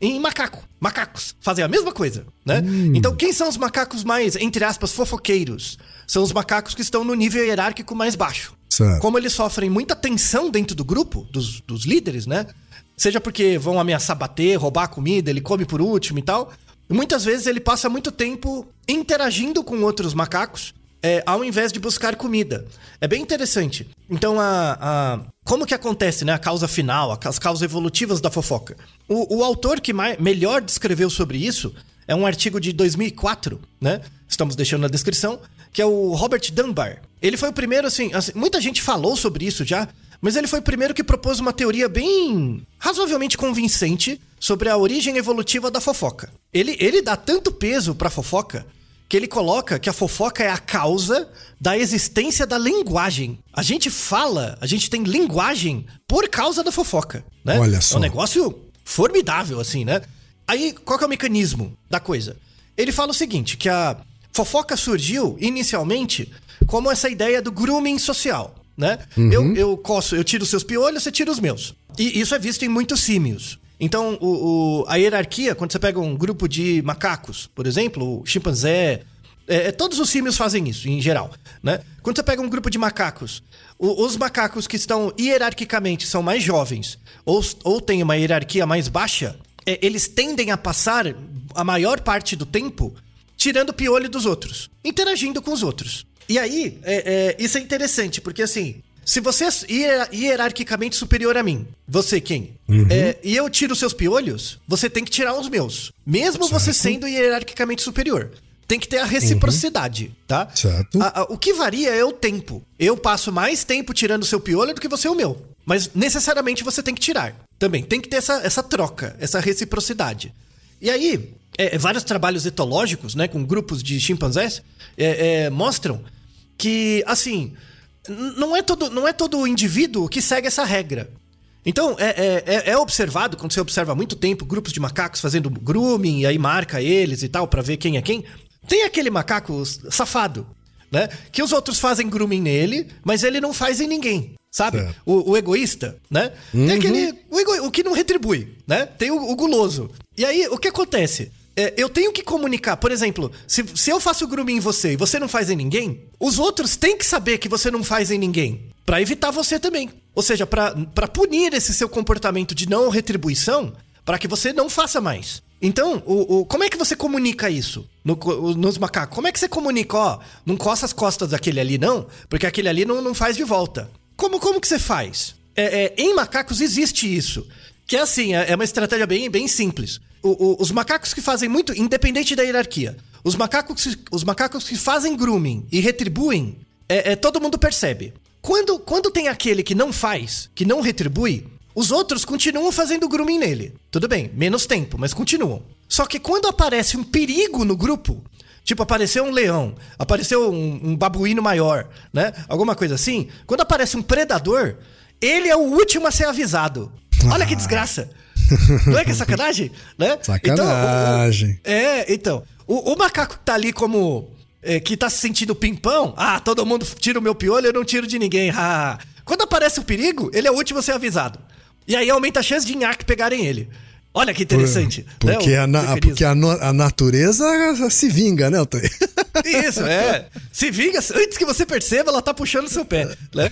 Em macaco. Macacos fazem a mesma coisa, né? Então quem são os macacos mais, entre aspas, fofoqueiros? São os macacos que estão no nível hierárquico mais baixo. Certo. Como eles sofrem muita tensão dentro do grupo, dos, dos líderes, né? Seja porque vão ameaçar bater, roubar a comida, ele come por último e tal. Muitas vezes ele passa muito tempo interagindo com outros macacos, é, ao invés de buscar comida. É bem interessante. Então, a, a- como que acontece, né? A causa final, as causas evolutivas da fofoca. O, o autor que mai- melhor descreveu sobre isso é um artigo de 2004, né? Estamos deixando na descrição, que é o Robert Dunbar. Ele foi o primeiro, assim, assim, muita gente falou sobre isso já, mas ele foi o primeiro que propôs uma teoria bem razoavelmente convincente sobre a origem evolutiva da fofoca. Ele, ele dá tanto peso pra fofoca que ele coloca que a fofoca é a causa da existência da linguagem. A gente fala, a gente tem linguagem por causa da fofoca, né? Olha É só. um negócio formidável, assim, né? Aí, qual que é o mecanismo da coisa? Ele fala o seguinte, que a fofoca surgiu inicialmente como essa ideia do grooming social, né? Eu, eu coço, eu tiro os seus piolhos, você tira os meus. E isso é visto em muitos símios. Então, o, o- a hierarquia, quando você pega um grupo de macacos, por exemplo, o chimpanzé, é, é, todos os símios fazem isso, em geral, né? Quando você pega um grupo de macacos, o- os macacos que estão hierarquicamente são mais jovens ou, ou têm uma hierarquia mais baixa, é, eles tendem a passar a maior parte do tempo tirando piolho dos outros, interagindo com os outros. E aí, é, é, isso é interessante, porque assim, se você é hier- hierarquicamente superior a mim, você quem? É, e eu tiro os seus piolhos, você tem que tirar os meus. Mesmo você sendo hierarquicamente superior. Tem que ter a reciprocidade, tá? Certo. A- a- o que varia é o tempo. Eu passo mais tempo tirando o seu piolho do que você o meu. Mas necessariamente você tem que tirar. Também tem que ter essa, essa troca, essa reciprocidade. E aí, é, vários trabalhos etológicos, né, com grupos de chimpanzés, é, é, mostram que, assim, não é, todo, não é todo indivíduo que segue essa regra. Então, é, é- é- é observado, quando você observa há muito tempo, grupos de macacos fazendo grooming, e aí marca eles e tal, pra ver quem é quem. Tem aquele macaco safado, né? Que os outros fazem grooming nele, mas ele não faz em ninguém, sabe? O, o egoísta, né? Tem aquele. O, ego- o que não retribui, né? Tem o, o guloso. E aí, o que acontece? É, eu tenho que comunicar, por exemplo, se, se eu faço grooming em você e você não faz em ninguém, os outros têm que saber que você não faz em ninguém. Pra evitar você também. Ou seja, pra punir esse seu comportamento de não retribuição, pra que você não faça mais. Então, o, o- como é que você comunica isso no co- nos macacos? Como é que você comunica, ó, não coça as costas daquele ali não, porque aquele ali não, não faz de volta. Como, como que você faz? É, é, em macacos existe isso. Que é assim, é é uma estratégia bem, bem simples. O- o- os macacos que fazem muito, independente da hierarquia, os macacos, os macacos que fazem grooming e retribuem, é, é, todo mundo percebe. Quando, quando tem aquele que não faz, que não retribui, os outros continuam fazendo grooming nele. Tudo bem, menos tempo, mas continuam. Só que quando aparece um perigo no grupo, tipo apareceu um leão, apareceu um, um babuíno maior, né? Alguma coisa assim. Quando aparece um predador, ele é o último a ser avisado. Olha que desgraça. Não é que é sacanagem? Né? Sacanagem. Então, o- é, então. O, o macaco que tá ali como. é, que tá se sentindo pimpão. Ah, todo mundo tira o meu piolho, eu não tiro de ninguém. Ah. Quando aparece o perigo, ele é o último a ser avisado. E aí aumenta a chance de nhaque pegarem ele. Olha que interessante. né, Porque, o a, porque a, a natureza se vinga, né? Isso, é. Se vinga, antes que você perceba, ela tá puxando seu pé, né?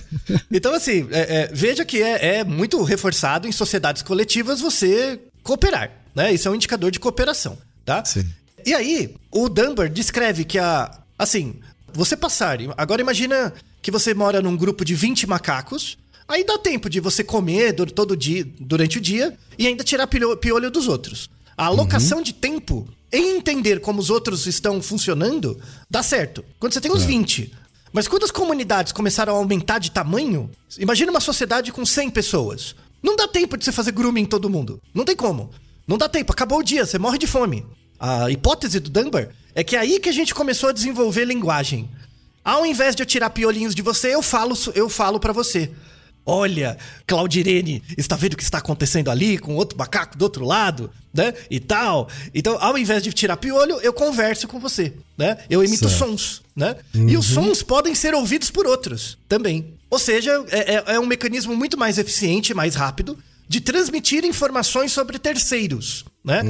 Então, assim, é- é, veja que é, é muito reforçado em sociedades coletivas você cooperar, né? Isso é um indicador de cooperação, tá? Sim. E aí, o Dunbar descreve que a... Assim, você passar... Agora imagina que você mora num grupo de 20 macacos, Aí dá tempo de você comer todo dia, durante o dia e ainda tirar piolho, piolho dos outros. A alocação de tempo em entender como os outros estão funcionando dá certo. Quando você tem uns 20. Mas quando as comunidades começaram a aumentar de tamanho, imagina uma sociedade com 100 pessoas. Não dá tempo de você fazer grooming em todo mundo. Não tem como. Não dá tempo. Acabou o dia, você morre de fome. A hipótese do Dunbar é que é aí que a gente começou a desenvolver linguagem. Ao invés de eu tirar piolinhos de você, eu falo, eu falo para você. Olha, Claudirene, está vendo o que está acontecendo ali com outro macaco do outro lado, né? E tal. Então, ao invés de tirar piolho, eu converso com você, né? Eu emito Certo. sons, né? E os sons podem ser ouvidos por outros também. Ou seja, é, é- é um mecanismo muito mais eficiente, mais rápido, de transmitir informações sobre terceiros, né?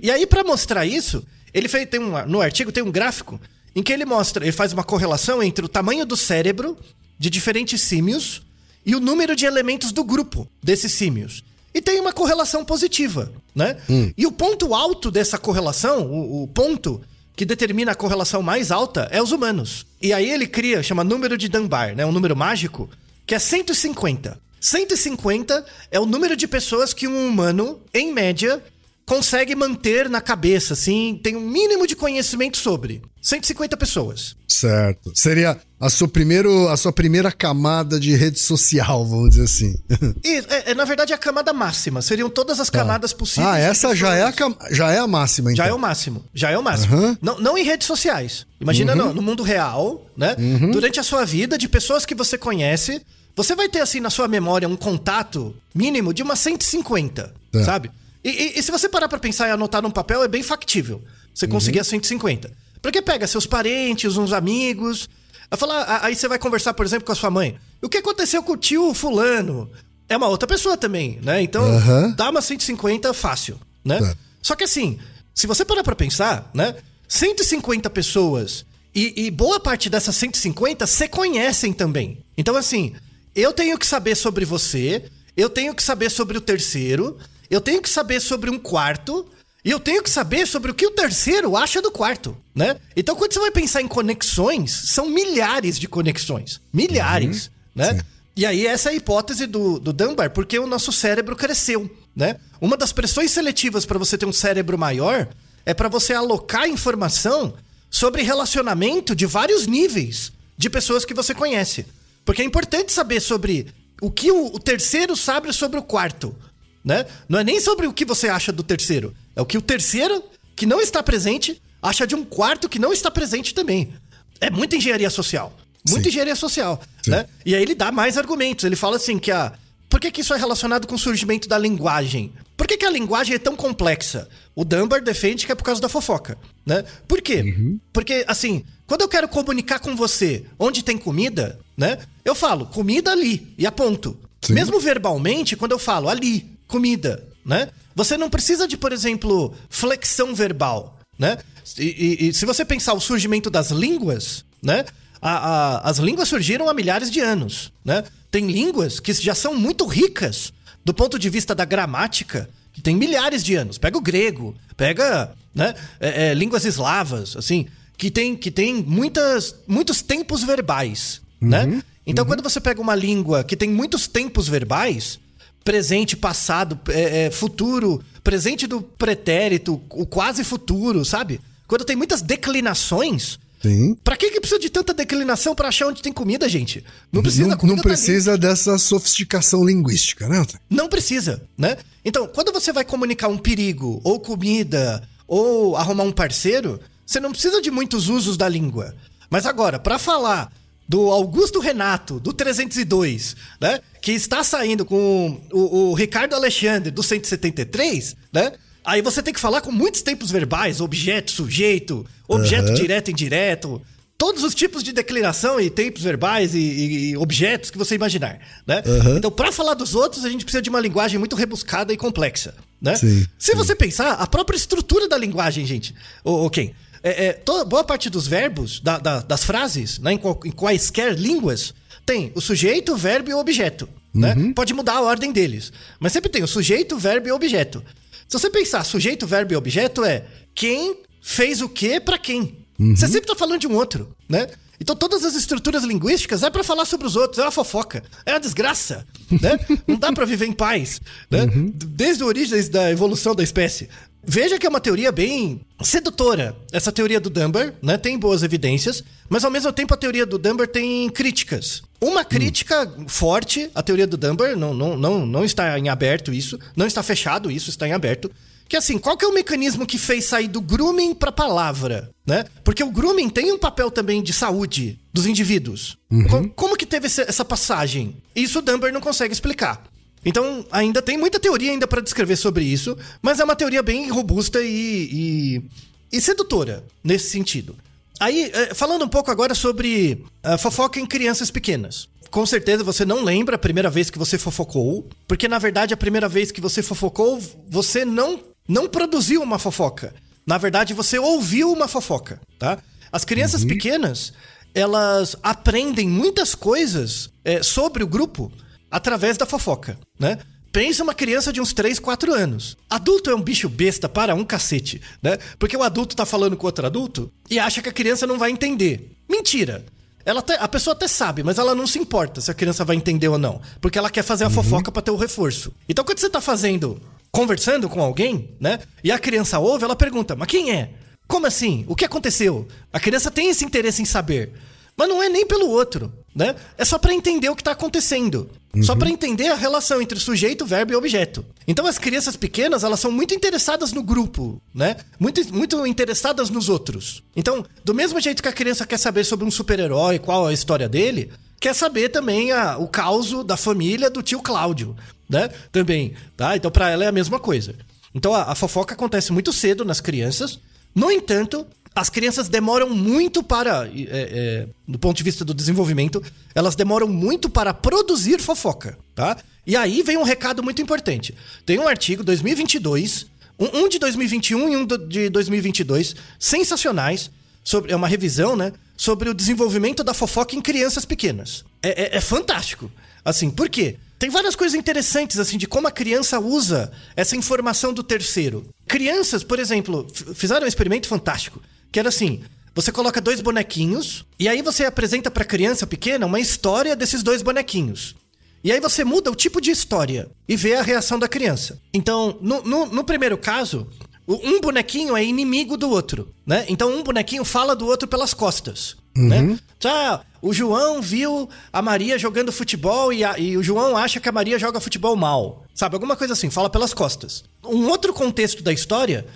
E aí, para mostrar isso, ele fez, tem um, no artigo tem um gráfico em que ele mostra, ele faz uma correlação entre o tamanho do cérebro de diferentes símios e o número de elementos do grupo desses símios. E tem uma correlação positiva, né? E o ponto alto dessa correlação, o, o ponto que determina a correlação mais alta é os humanos. E aí ele cria, chama número de Dunbar, né? Um número mágico, que é 150. 150 é o número de pessoas que um humano, em média, consegue manter na cabeça, assim, tem um mínimo de conhecimento sobre. 150 pessoas. Certo. Seria a sua, primeiro, a sua primeira camada de rede social, vamos dizer assim. E, é, é, na verdade, a camada máxima. Seriam todas as camadas possíveis. ah, essa já é, a, já é a máxima, então. Já é o máximo. Já é o máximo. Aham. Não, não em redes sociais. Imagina no, no mundo real, né? Durante a sua vida, de pessoas que você conhece, você vai ter, assim, na sua memória, um contato mínimo de umas 150, Tá. sabe? E, e- e se você parar pra pensar e anotar num papel, é bem factível. Você conseguir as 150. Porque pega seus parentes, uns amigos. Falar, a- aí você vai conversar, por exemplo, com a sua mãe. O que aconteceu com o tio fulano? É uma outra pessoa também, né? Então, Aham. dá uma 150 fácil, né? Tá. Só que assim, se você parar pra pensar, né? 150 pessoas e, e boa parte dessas 150 se conhecem também. Então, assim, eu tenho que saber sobre você, eu tenho que saber sobre o terceiro, eu tenho que saber sobre um quarto. E eu tenho que saber sobre o que o terceiro acha do quarto, né? Então, quando você vai pensar em conexões, são milhares de conexões. Milhares, né? Sim. E aí, essa é a hipótese do, do Dunbar, porque o nosso cérebro cresceu, né? Uma das pressões seletivas para você ter um cérebro maior é para você alocar informação sobre relacionamento de vários níveis de pessoas que você conhece. Porque é importante saber sobre o que o, o terceiro sabe sobre o quarto, né? Não é nem sobre o que você acha do terceiro, é o que o terceiro, que não está presente, acha de um quarto que não está presente também. É muita engenharia social. Muita Sim. engenharia social, né? E aí ele dá mais argumentos. Ele fala assim que a... Por que, que isso é relacionado com o surgimento da linguagem? Por que, que a linguagem é tão complexa? O Dunbar defende que é por causa da fofoca, né? Por quê? Porque, assim, quando eu quero comunicar com você onde tem comida, né? Eu falo, comida ali, e aponto. Sim. Mesmo verbalmente, quando eu falo ali, comida, né? Você não precisa de, por exemplo, flexão verbal, né? E, e- e se você pensar o surgimento das línguas, né? A- a- as línguas surgiram há milhares de anos, né? Tem línguas que já são muito ricas do ponto de vista da gramática, que tem milhares de anos. Pega o grego, pega, né? é, é, línguas eslavas, assim, que tem, que tem muitas, muitos tempos verbais, né? Então, quando você pega uma língua que tem muitos tempos verbais, presente, passado, é, é, futuro, presente do pretérito, o quase futuro, sabe? Quando tem muitas declinações, Sim. pra que, que precisa de tanta declinação pra achar onde tem comida, gente? Não precisa, Não, não tá precisa dessa sofisticação linguística, né? Não precisa, né? Então, quando você vai comunicar um perigo, ou comida, ou arrumar um parceiro, você não precisa de muitos usos da língua. Mas agora, pra falar do Augusto Renato, do 302, né? Que está saindo com o, o Ricardo Alexandre, do 173, né? Aí você tem que falar com muitos tempos verbais, objeto, sujeito, objeto Aham. direto, indireto, todos os tipos de declinação e tempos verbais e, e- e objetos que você imaginar, né? Aham. Então, para falar dos outros, a gente precisa de uma linguagem muito rebuscada e complexa, né? Sim, Se você pensar, a própria estrutura da linguagem, gente, ô Ken, é, é, toda, boa parte dos verbos, da- da- das frases, né, em, em quaisquer línguas, tem o sujeito, o verbo e o objeto, né? Pode mudar a ordem deles, mas sempre tem o sujeito, o verbo e o objeto. Se você pensar sujeito, verbo e objeto é quem fez o que pra quem. Você sempre tá falando de um outro, né? Então todas as estruturas linguísticas é pra falar sobre os outros, é uma fofoca, é uma desgraça, né? Não dá pra viver em paz, né? Desde a origem da evolução da espécie. Veja que é uma teoria bem sedutora, essa teoria do Dunbar, né? Tem boas evidências, mas ao mesmo tempo a teoria do Dunbar tem críticas. Uma crítica forte à teoria do Dunbar, não, não, não, não está em aberto isso, não está fechado isso, está em aberto. Que assim, qual que é o mecanismo que fez sair do grooming pra palavra, né? Porque o grooming tem um papel também de saúde dos indivíduos. Co- Como que teve essa passagem? Isso o Dunbar não consegue explicar. Então, ainda tem muita teoria ainda para descrever sobre isso, mas é uma teoria bem robusta e, e, e sedutora nesse sentido. Aí, eh, falando um pouco agora sobre a fofoca em crianças pequenas. Com certeza você não lembra a primeira vez que você fofocou, porque na verdade a primeira vez que você fofocou, você não, não produziu uma fofoca. Na verdade, você ouviu uma fofoca, tá? As crianças pequenas, elas aprendem muitas coisas eh, sobre o grupo através da fofoca, né? Pensa uma criança de uns 3, 4 anos. Adulto é um bicho besta para um cacete, né? Porque o adulto tá falando com outro adulto e acha que a criança não vai entender. Mentira! Ela até- a pessoa até sabe, mas ela não se importa se a criança vai entender ou não. Porque ela quer fazer a fofoca pra ter o reforço. Então quando você tá fazendo, conversando com alguém, né? E a criança ouve, ela pergunta, mas quem é? Como assim? O que aconteceu? A criança tem esse interesse em saber. Mas não é nem pelo outro, né? É só pra entender o que tá acontecendo. Só pra entender a relação entre sujeito, verbo e objeto. Então as crianças pequenas, elas são muito interessadas no grupo, né? Muito, muito interessadas nos outros. Então, do mesmo jeito que a criança quer saber sobre um super-herói, qual a história dele, quer saber também a- o caos da família do tio Cláudio, né? Também, tá? Então pra ela é a mesma coisa. Então a, a fofoca acontece muito cedo nas crianças. No entanto, as crianças demoram muito para, é, é, do ponto de vista do desenvolvimento, elas demoram muito para produzir fofoca, tá? E aí vem um recado muito importante. Tem um artigo, 2022, um, um de 2021 e um de 2022, sensacionais, sobre, é uma revisão, né? Sobre o desenvolvimento da fofoca em crianças pequenas. É, é- é fantástico. Assim, por quê? Tem várias coisas interessantes, assim, de como a criança usa essa informação do terceiro. Crianças, por exemplo, fizeram um experimento fantástico, que era assim: você coloca dois bonequinhos, e aí você apresenta pra criança pequena uma história desses dois bonequinhos. E aí você muda o tipo de história e vê a reação da criança. Então, no, no, no primeiro caso, um bonequinho é inimigo do outro, né? Então um bonequinho fala do outro pelas costas, né? Ah, o João viu a Maria jogando futebol e, a- e o João acha que a Maria joga futebol mal. Sabe, alguma coisa assim, fala pelas costas. Um outro contexto da história,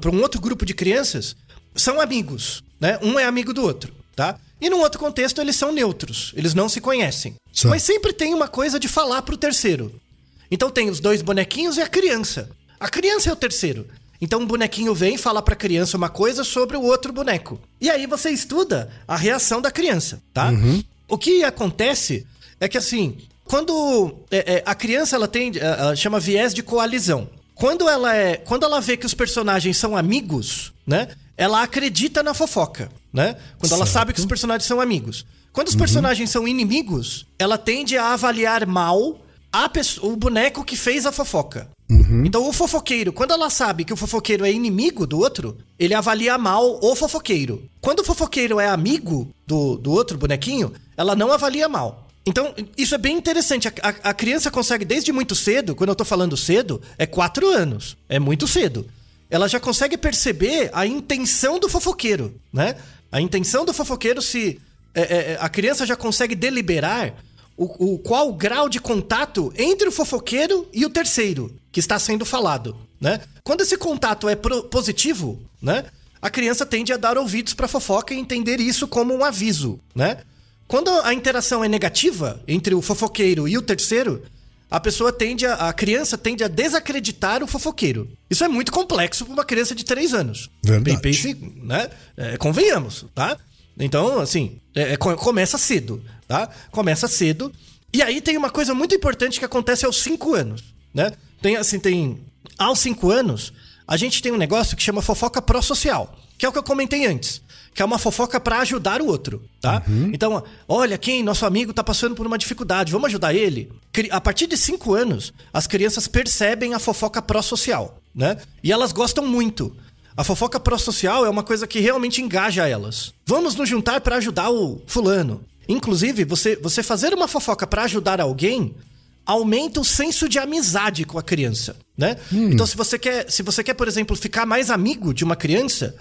para um outro grupo de crianças, são amigos, né? Um é amigo do outro, tá? E num outro contexto eles são neutros, eles não se conhecem. Certo. Mas sempre tem uma coisa de falar pro terceiro. Então tem os dois bonequinhos e a criança. A criança é o terceiro. Então um bonequinho vem e fala pra criança uma coisa sobre o outro boneco. E aí você estuda a reação da criança, tá? O que acontece é que assim, quando é, é, a criança ela tem, ela chama viés de coalizão. Quando ela é, quando ela vê que os personagens são amigos, né? Ela acredita na fofoca, né? Quando ela Certo. sabe que os personagens são amigos. Quando os personagens são inimigos, ela tende a avaliar mal o boneco que fez a fofoca. Então, o fofoqueiro, quando ela sabe que o fofoqueiro é inimigo do outro, ele avalia mal o fofoqueiro. Quando o fofoqueiro é amigo do, do outro bonequinho, ela não avalia mal. Então, isso é bem interessante. A, a- a criança consegue, desde muito cedo, quando eu tô falando cedo, é quatro anos. É muito cedo. Ela já consegue perceber a intenção do fofoqueiro, né? A intenção do fofoqueiro se. é, é, a criança já consegue deliberar o, o qual o grau de contato entre o fofoqueiro e o terceiro que está sendo falado, né? Quando esse contato é pro- positivo, né? A criança tende a dar ouvidos para fofoca e entender isso como um aviso, né? Quando a interação é negativa entre o fofoqueiro e o terceiro, a pessoa tende a, a criança tende a desacreditar o fofoqueiro. Isso é muito complexo para uma criança de 3 anos. Verdade. Pense, né? É, convenhamos, tá? Então, assim, é, é, co- começa cedo, tá? Começa cedo. E aí tem uma coisa muito importante que acontece aos 5 anos, né? Tem, assim, tem... Aos 5 anos, a gente tem um negócio que chama fofoca pró-social, que é o que eu comentei antes. Que é uma fofoca pra ajudar o outro, tá? Então, olha, quem nosso amigo tá passando por uma dificuldade, vamos ajudar ele? A partir de 5 anos, as crianças percebem a fofoca pró-social, né? E elas gostam muito. A fofoca pró-social é uma coisa que realmente engaja elas. Vamos nos juntar para ajudar o fulano. Inclusive, você, você fazer uma fofoca para ajudar alguém aumenta o senso de amizade com a criança, né? Então, se você quer, se você quer, por exemplo, ficar mais amigo de uma criança,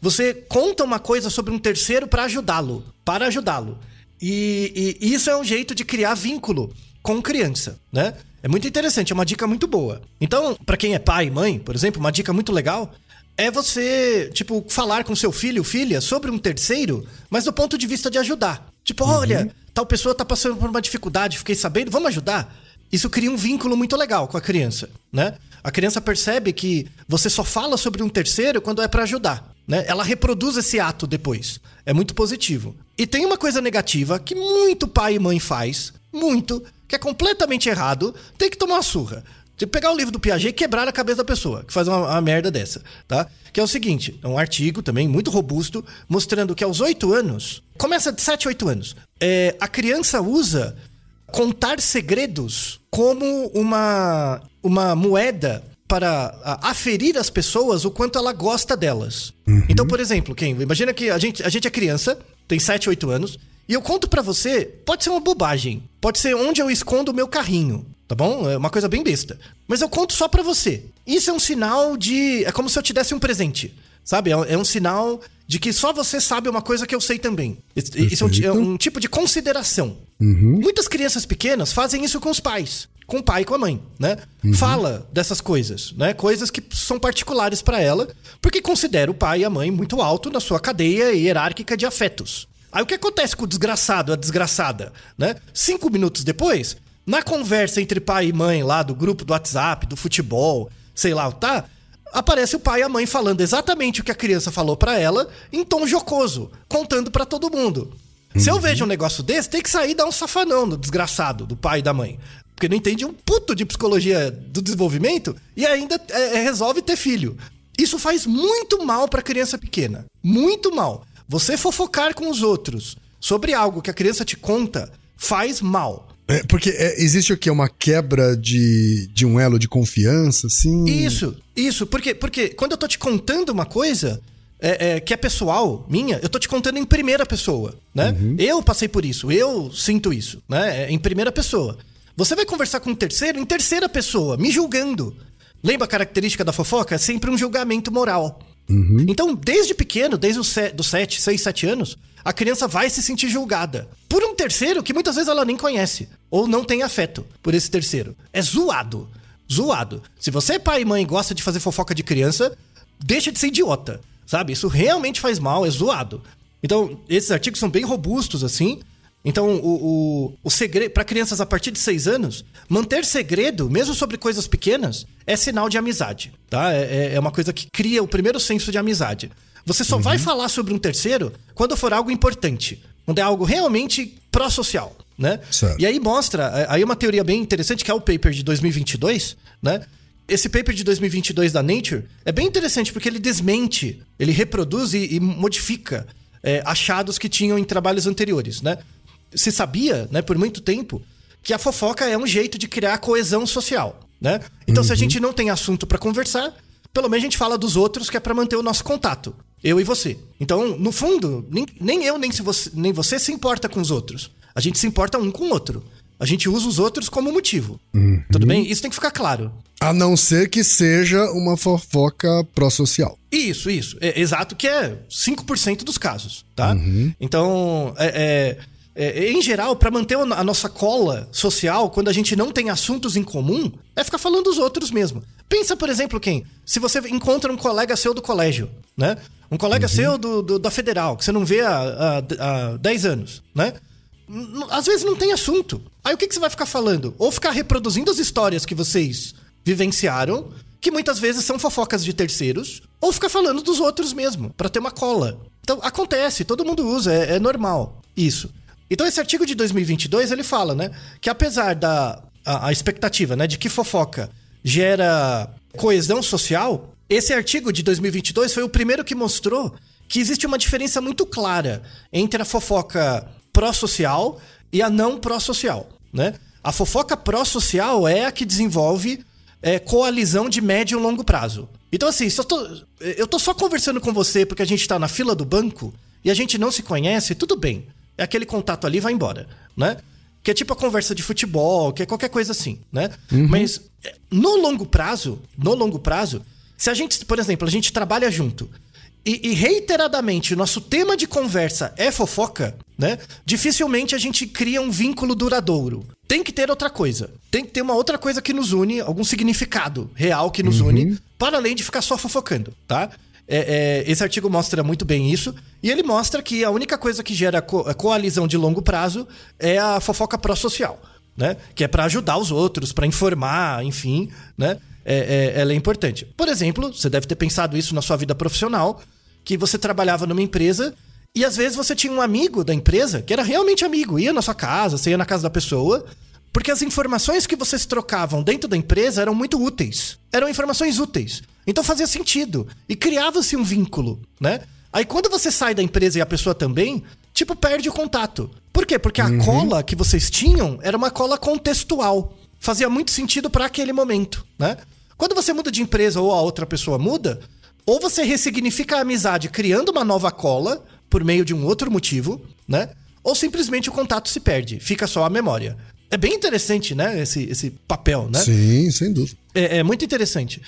você conta uma coisa sobre um terceiro para ajudá-lo, para ajudá-lo. E, e isso é um jeito de criar vínculo com criança, né? É muito interessante, é uma dica muito boa. Então, para quem é pai e mãe, por exemplo, uma dica muito legal é você, tipo, falar com seu filho ou filha sobre um terceiro, mas do ponto de vista de ajudar. Tipo, olha, tal pessoa tá passando por uma dificuldade, fiquei sabendo, vamos ajudar? Isso cria um vínculo muito legal com a criança, né? A criança percebe que você só fala sobre um terceiro quando é para ajudar, né? Ela reproduz esse ato depois. É muito positivo. E tem uma coisa negativa que muito pai e mãe faz, muito, que é completamente errado, tem que tomar uma surra. Tem que pegar o livro do Piaget e quebrar a cabeça da pessoa que faz uma, uma merda dessa, tá? Que é o seguinte, é um artigo também muito robusto, mostrando que aos 8 anos, começa de 7, 8 anos, é, a criança usa contar segredos como uma, uma moeda para aferir as pessoas o quanto ela gosta delas. Então, por exemplo, quem imagina que a gente, a gente é criança, tem 7, 8 anos, e eu conto pra você, pode ser uma bobagem, pode ser onde eu escondo o meu carrinho, tá bom? É uma coisa bem besta. Mas eu conto só pra você. Isso é um sinal de. É como se eu te desse um presente. Sabe? É um- é sinal de que só você sabe uma coisa que eu sei também. Isso é um, é um tipo de consideração. Muitas crianças pequenas fazem isso com os pais, com o pai e com a mãe, né? Fala dessas coisas, né? Coisas que são particulares pra ela, porque considera o pai e a mãe muito alto na sua cadeia hierárquica de afetos. Aí o que acontece com o desgraçado, a desgraçada, né? Cinco minutos depois, na conversa entre pai e mãe lá do grupo do WhatsApp, do futebol, sei lá, tá? Aparece o pai e a mãe falando exatamente o que a criança falou pra ela, em tom jocoso, contando pra todo mundo. Se eu vejo um negócio desse, tem que sair e dar um safanão no desgraçado do pai e da mãe. Porque não entende um puto de psicologia do desenvolvimento e ainda é, é, resolve ter filho. Isso faz muito mal pra criança pequena. Muito mal. Você fofocar com os outros sobre algo que a criança te conta faz mal. É, porque é, existe o quê? Uma quebra de, de um elo de confiança, assim? Isso, isso, porque, porque quando eu tô te contando uma coisa é, é, que é pessoal, minha, eu tô te contando em primeira pessoa, né? Eu passei por isso, eu sinto isso, né? É, em primeira pessoa. Você vai conversar com um terceiro em terceira pessoa, me julgando. Lembra a característica da fofoca? É sempre um julgamento moral. Então, desde pequeno, desde os 7, 6, 7 anos, a criança vai se sentir julgada por um terceiro que muitas vezes ela nem conhece ou não tem afeto por esse terceiro. É zoado. Zoado. Se você é pai e mãe e gosta de fazer fofoca de criança, deixa de ser idiota. Sabe? Isso realmente faz mal, é zoado. Então, esses artigos são bem robustos, assim. Então, o, o, o segredo. Para crianças a partir de 6 anos, manter segredo, mesmo sobre coisas pequenas, é sinal de amizade. Tá? É, é- é uma coisa que cria o primeiro senso de amizade. Você só vai falar sobre um terceiro quando for algo importante. Quando é algo realmente pró-social. Né? Certo. E aí mostra, é, aí uma teoria bem interessante, que é o paper de 2022, né? Esse paper de 2022 da Nature é bem interessante porque ele desmente, ele reproduz e, e modifica é, achados que tinham em trabalhos anteriores, né? Se sabia, né, por muito tempo, que a fofoca é um jeito de criar coesão social, né? Então, se a gente não tem assunto pra conversar, pelo menos a gente fala dos outros que é pra manter o nosso contato. Eu e você. Então, no fundo, nem, nem eu nem, se você, nem você se importa com os outros. A gente se importa um com o outro. A gente usa os outros como motivo. Tudo bem? Isso tem que ficar claro. A não ser que seja uma fofoca pró-social. Isso, isso. É, exato que é 5% dos casos, tá? Então, é, é, é, em geral, pra manter a nossa cola social, quando a gente não tem assuntos em comum, é ficar falando dos outros mesmo. Pensa, por exemplo, quem? Se você encontra um colega seu do colégio, né? Um colega seu do, do- da federal, que você não vê há, há, há 10 anos, né? Às vezes não tem assunto. Aí o que, que você vai ficar falando? Ou ficar reproduzindo as histórias que vocês vivenciaram, que muitas vezes são fofocas de terceiros, ou ficar falando dos outros mesmo, pra ter uma cola. Então acontece, todo mundo usa, é, é normal isso. Então esse artigo de 2022 ele fala, né, que apesar da a, a expectativa, né, de que fofoca gera coesão social, esse artigo de 2022 foi o primeiro que mostrou que existe uma diferença muito clara entre a fofoca pró-social e a não pró-social, né? A fofoca pró-social é a que desenvolve é, coalizão de médio e longo prazo. Então, assim, tô, eu tô só conversando com você porque a gente tá na fila do banco e a gente não se conhece, tudo bem. É aquele contato ali vai embora, né? Que é tipo a conversa de futebol, que é qualquer coisa assim, né? Mas é, no longo prazo, no longo prazo, se a gente, por exemplo, a gente trabalha junto e, e reiteradamente o nosso tema de conversa é fofoca, né? Dificilmente a gente cria um vínculo duradouro. Tem que ter outra coisa. Tem que ter uma outra coisa que nos une, algum significado real que nos une, para além de ficar só fofocando, tá? É, é, esse artigo mostra muito bem isso. E ele mostra que a única coisa que gera co coalizão de longo prazo é a fofoca pró-social, né? Que é para ajudar os outros, para informar, enfim, né? É, é- ela é importante. Por exemplo, você deve ter pensado isso na sua vida profissional, que você trabalhava numa empresa e às vezes você tinha um amigo da empresa que era realmente amigo, ia na sua casa, você ia na casa da pessoa, porque as informações que vocês trocavam dentro da empresa eram muito úteis. Eram informações úteis. Então fazia sentido. E criava-se um vínculo, né? Aí quando você sai da empresa e a pessoa também, tipo, perde o contato. Por quê? Porque a cola que vocês tinham era uma cola contextual. Fazia muito sentido para aquele momento, né? Quando você muda de empresa ou a outra pessoa muda, ou você ressignifica a amizade criando uma nova cola por meio de um outro motivo, né? Ou simplesmente o contato se perde, fica só a memória. É bem interessante, né? Esse, esse papel, né? Sim, sem dúvida. É, é muito interessante.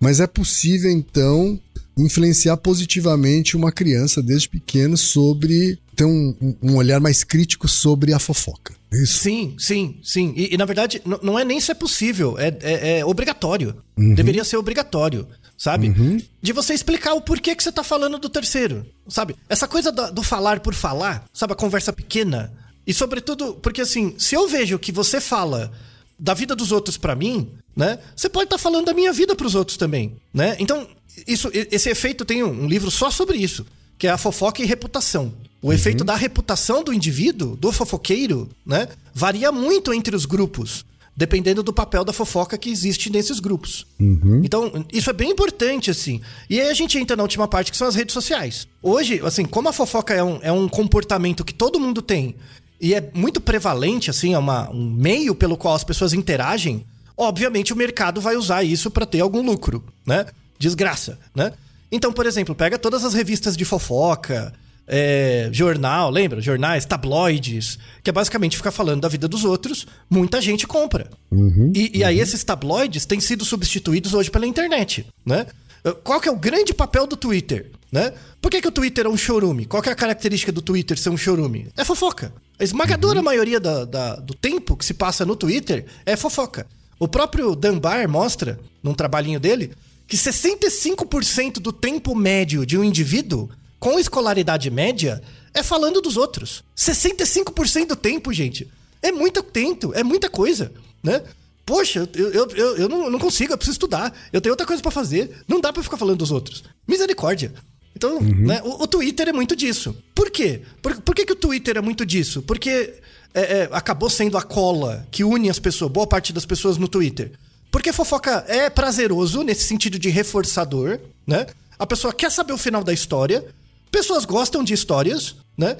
Mas é possível, então, influenciar positivamente uma criança desde pequeno sobre ter um, um- olhar mais crítico sobre a fofoca. É Isso. Sim, sim, sim. E, e, na verdade, não é nem se é possível, é, é- é obrigatório. Deveria ser obrigatório, sabe? De você explicar o porquê que você tá falando do terceiro, sabe? Essa coisa da- do falar por falar, sabe? A conversa pequena. E sobretudo, porque assim, se eu vejo que você fala da vida dos outros pra mim, né? Você pode estar falando da minha vida pros outros também, né? Então, isso, esse efeito tem um, um livro só sobre isso, que é a fofoca e reputação. O efeito da reputação do indivíduo, do fofoqueiro, né? Varia muito entre os grupos, dependendo do papel da fofoca que existe nesses grupos. Então, isso é bem importante, assim. E aí a gente entra na última parte, que são as redes sociais. Hoje, assim, como a fofoca é um, é um comportamento que todo mundo tem e é muito prevalente, assim, é uma, um meio pelo qual as pessoas interagem, obviamente o mercado vai usar isso para ter algum lucro, né? Desgraça, né? Então, por exemplo, pega todas as revistas de fofoca, é, jornal, lembra? Jornais, tabloides, que é basicamente ficar falando da vida dos outros, muita gente compra. e e aí esses tabloides têm sido substituídos hoje pela internet, né? Qual que é o grande papel do Twitter, né? Por que, que o Twitter é um chorume? Qual é a característica do Twitter ser um chorume? É fofoca. A esmagadora maioria da- da- do tempo que se passa no Twitter é fofoca. O próprio Dunbar mostra, num trabalhinho dele, que 65% do tempo médio de um indivíduo com escolaridade média é falando dos outros. 65% do tempo, gente. É muito tempo, é muita coisa, né? Poxa, eu, eu, eu, eu não, não consigo, eu preciso estudar. Eu tenho outra coisa pra fazer. Não dá pra ficar falando dos outros. Misericórdia. Então, né, o, o Twitter é muito disso. Por quê? Por, por que, que o Twitter é muito disso? Porque é, é, acabou sendo a cola que une as pessoas, boa parte das pessoas no Twitter. Porque fofoca é prazeroso, nesse sentido de reforçador, né? A pessoa quer saber o final da história, pessoas gostam de histórias, né?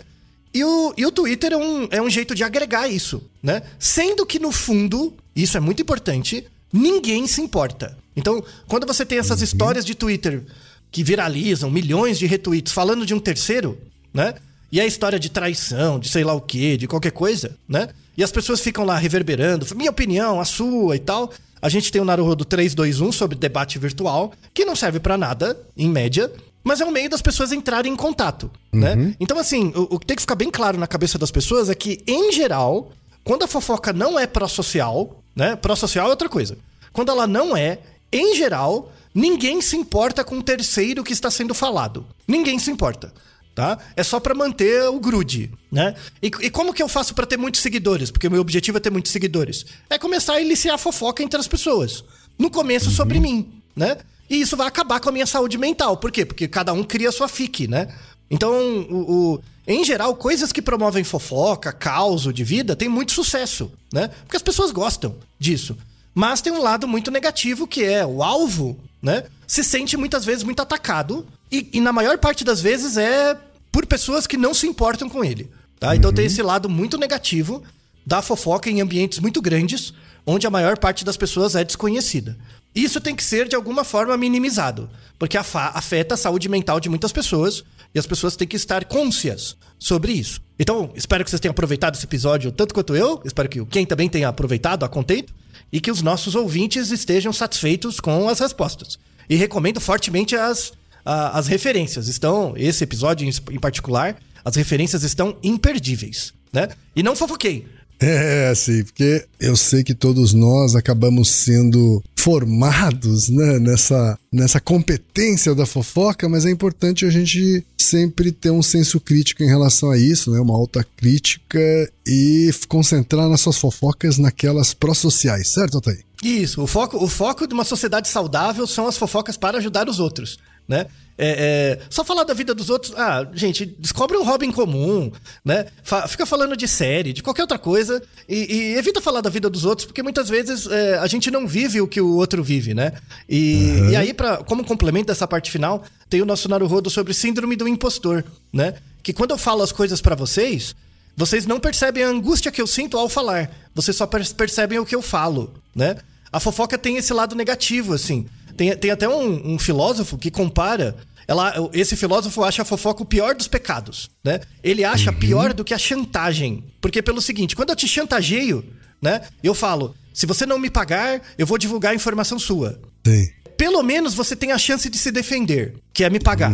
E o, e o Twitter é um, é um jeito de agregar isso, né? Sendo que no fundo, isso é muito importante, ninguém se importa. Então, quando você tem essas histórias de Twitter que viralizam, milhões de retweets falando de um terceiro, né? E a história de traição, de sei lá o quê, de qualquer coisa, né? E as pessoas ficam lá reverberando, minha opinião, a sua e tal. A gente tem o Naruhodo 321 sobre debate virtual, que não serve pra nada, em média, mas é um meio das pessoas entrarem em contato, né? Então, assim, o, o que tem que ficar bem claro na cabeça das pessoas é que, em geral, quando a fofoca não é pró-social, né? Pró-social é outra coisa. Quando ela não é, em geral, ninguém se importa com o terceiro que está sendo falado. Ninguém se importa. Tá? É só pra manter o grude, né? E, e como que eu faço pra ter muitos seguidores? Porque o meu objetivo é ter muitos seguidores. É começar a iniciar fofoca entre as pessoas. No começo sobre mim, né? E isso vai acabar com a minha saúde mental. Por quê? Porque cada um cria a sua fique, né? Então, o, o- em geral, coisas que promovem fofoca, caos de vida, tem muito sucesso, né? Porque as pessoas gostam disso. Mas tem um lado muito negativo que é o alvo, né? Se sente muitas vezes muito atacado e, e na maior parte das vezes é por pessoas que não se importam com ele, tá? Então tem esse lado muito negativo da fofoca em ambientes muito grandes, onde a maior parte das pessoas é desconhecida. Isso tem que ser de alguma forma minimizado, porque afeta a saúde mental de muitas pessoas e as pessoas têm que estar cônscias sobre isso. Então, espero que vocês tenham aproveitado esse episódio tanto quanto eu, espero que Ken também tenha aproveitado a contento e que os nossos ouvintes estejam satisfeitos com as respostas. E recomendo fortemente as, as referências. Estão, esse episódio em, particular, as referências estão imperdíveis, né? E não fofoquei. É, sim, porque eu sei que todos nós acabamos sendo formados né, nessa, nessa competência da fofoca, mas é importante a gente sempre ter um senso crítico em relação a isso, né, uma alta crítica e concentrar nas suas fofocas naquelas pró-sociais, certo, Altair? Isso, o foco, o foco de uma sociedade saudável são as fofocas para ajudar os outros, né? É, é, só falar da vida dos outros, ah, gente, descobre um hobby em comum, né? Fica falando de série, de qualquer outra coisa e, e evita falar da vida dos outros, porque muitas vezes é, a gente não vive o que o outro vive, né? E, e aí, pra, como complemento dessa parte final, tem o nosso Naruhodo sobre síndrome do impostor, né? Que quando eu falo as coisas para vocês, vocês não percebem a angústia que eu sinto ao falar. Vocês só per- percebem o que eu falo, né? A fofoca tem esse lado negativo, assim. Tem, tem até um, um filósofo que compara. Ela, esse filósofo acha a fofoca o pior dos pecados, né? Ele acha pior do que a chantagem. Porque pelo seguinte, quando eu te chantageio, né? Eu falo, se você não me pagar, eu vou divulgar a informação sua Sim. pelo menos você tem a chance de se defender, que é me pagar,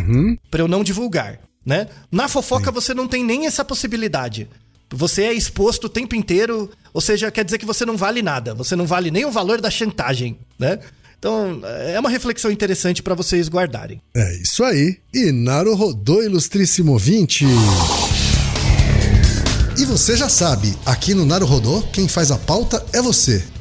Pra eu não divulgar, né? Na fofoca você não tem nem essa possibilidade. Você é exposto o tempo inteiro, ou seja, quer dizer que você não vale nada, você não vale nem o valor da chantagem, né? Então, é uma reflexão interessante pra vocês guardarem. É isso aí. E Naru rodou, ilustríssimo ouvinte. E você já sabe, aqui no Naru Rodô, quem faz a pauta é você.